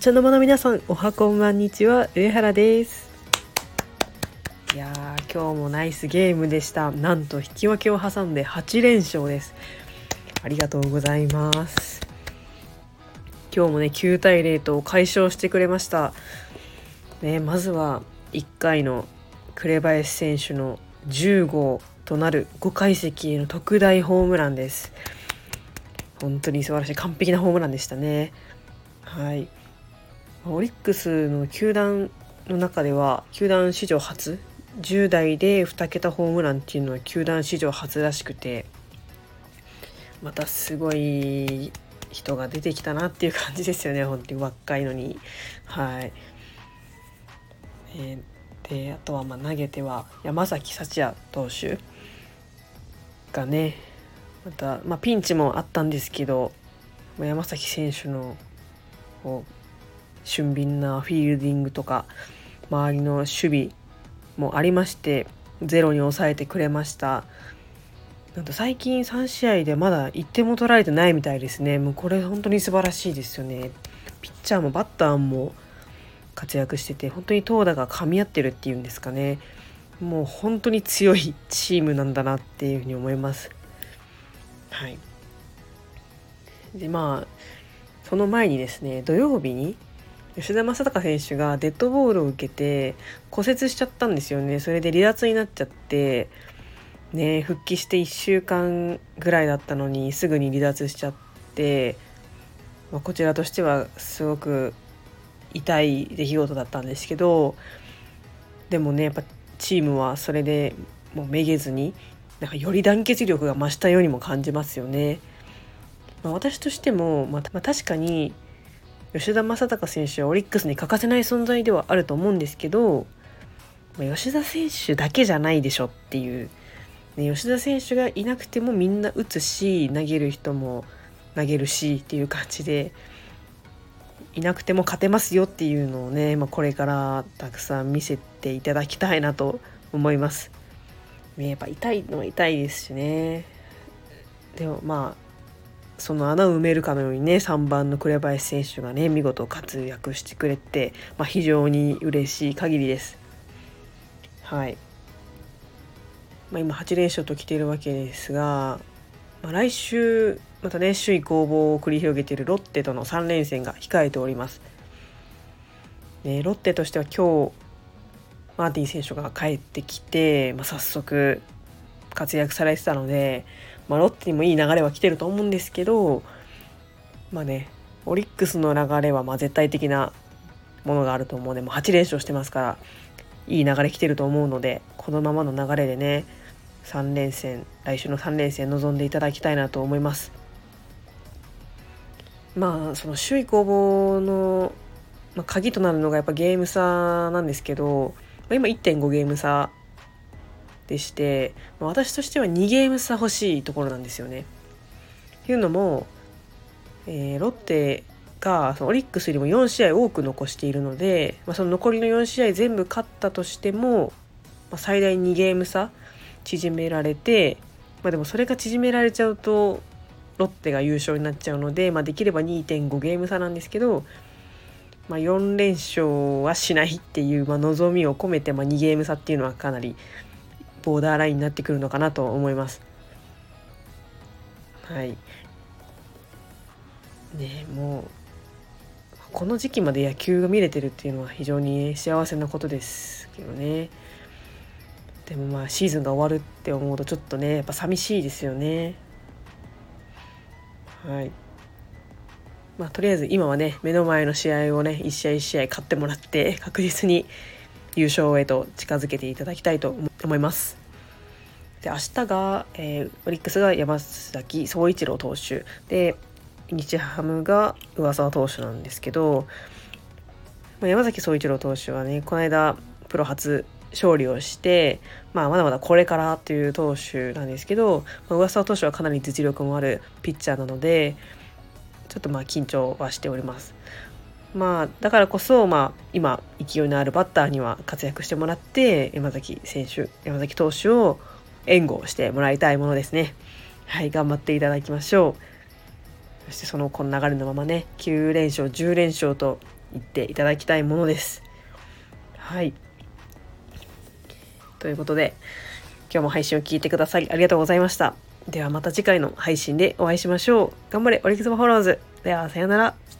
茶の間の皆さんおはこんばんにちは。上原です。いやー今日もナイスゲームでした。なんと引き分けを挟んで8連勝です。ありがとうございます。今日もね9対0と解消してくれました。ねまずは1回の紅林選手の10号となる5階席への特大ホームランです。本当に素晴らしい完璧なホームランでしたね。はい。オリックスの球団の中では球団史上初10代で2桁ホームランっていうのは球団史上初らしくてまたすごい人が出てきたなっていう感じですよね本当に。若いのに。はい、えー、であとはまあ投げては山崎幸也投手がねまた、まあ、ピンチもあったんですけど山崎選手のこう俊敏なフィールディングとか周りの守備もありましてゼロに抑えてくれました。なんと最近3試合でまだ1点も取られてないみたいですね。もうこれ本当に素晴らしいですよね。ピッチャーもバッターも活躍してて本当に投打が噛み合ってるっていうんですかね。もう本当に強いチームなんだなっていうふうに思います。はい。でまあその前にですね土曜日に吉田正尚選手がデッドボールを受けて骨折しちゃったんですよねそれで離脱になっちゃってね復帰して1週間ぐらいだったのにすぐに離脱しちゃって、まあ、こちらとしてはすごく痛い出来事だったんですけどでもねやっぱチームはそれでもうめげずになんかより団結力が増したようにも感じますよね。まあ、私としても、まあ、ま、確かに吉田正尚選手はオリックスに欠かせない存在ではあると思うんですけど、吉田選手だけじゃないでしょっていう、ね、吉田選手がいなくてもみんな打つし投げる人も投げるしっていう感じでいなくても勝てますよっていうのをね、まあ、これからたくさん見せていただきたいなと思います。やっぱ痛いのは痛いですしね。でもまあその穴を埋めるかのようにね3番の紅林選手がね見事活躍してくれて、まあ、非常に嬉しい限りです。はい、まあ、今8連勝と来ているわけですが、まあ、来週またね首位攻防を繰り広げているロッテとの3連戦が控えております。ね、ロッテとしては今日マーティン選手が帰ってきて、まあ、早速活躍されてたので、まあ、ロッテにもいい流れは来てると思うんですけどまあねオリックスの流れはま絶対的なものがあると思うのでもう8連勝してますからいい流れ来てると思うのでこのままの流れでね3連戦来週の3連戦臨んでいただきたいなと思います。まあその首位攻防の、まあ、鍵となるのがやっぱゲーム差なんですけど、ま、今1.5ゲーム差でして私としては2ゲーム差欲しいところなんですよね。っていうのも、えー、ロッテがそのオリックスよりも4試合多く残しているので、まあ、その残りの4試合全部勝ったとしても、まあ、最大2ゲーム差縮められて、まあ、でもそれが縮められちゃうとロッテが優勝になっちゃうので、まあ、できれば2.5ゲーム差なんですけど、まあ、4連勝はしないっていう、まあ、望みを込めて、ま、2ゲーム差っていうのはかなりボーダーラインになってくるのかなと思います。はい。ねもうこの時期まで野球が見れてるっていうのは非常に幸せなことですけどね。でもまあシーズンが終わるって思うとちょっとねやっぱ寂しいですよね。はい。まあとりあえず今はね目の前の試合をね一試合一試合勝ってもらって確実に優勝へと近づけていただきたいと思います。で明日が、えー、オリックスが山崎総一郎投手で日ハムが上沢投手なんですけど、山崎総一郎投手はねこの間プロ初勝利をして、まあ、まだまだこれからという投手なんですけど、まあ、上沢投手はかなり実力もあるピッチャーなのでちょっとまあ緊張はしております。まあ、だからこそ、まあ、今勢いのあるバッターには活躍してもらって山崎選手山崎投手を援護してもらいたいものですね。はい頑張っていただきましょう。そしてそのこの流れのままね9連勝10連勝と言っていただきたいものです。はい。ということで今日も配信を聞いてくださりありがとうございました。ではまた次回の配信でお会いしましょう。頑張れオリックスバファローズ。ではさよなら。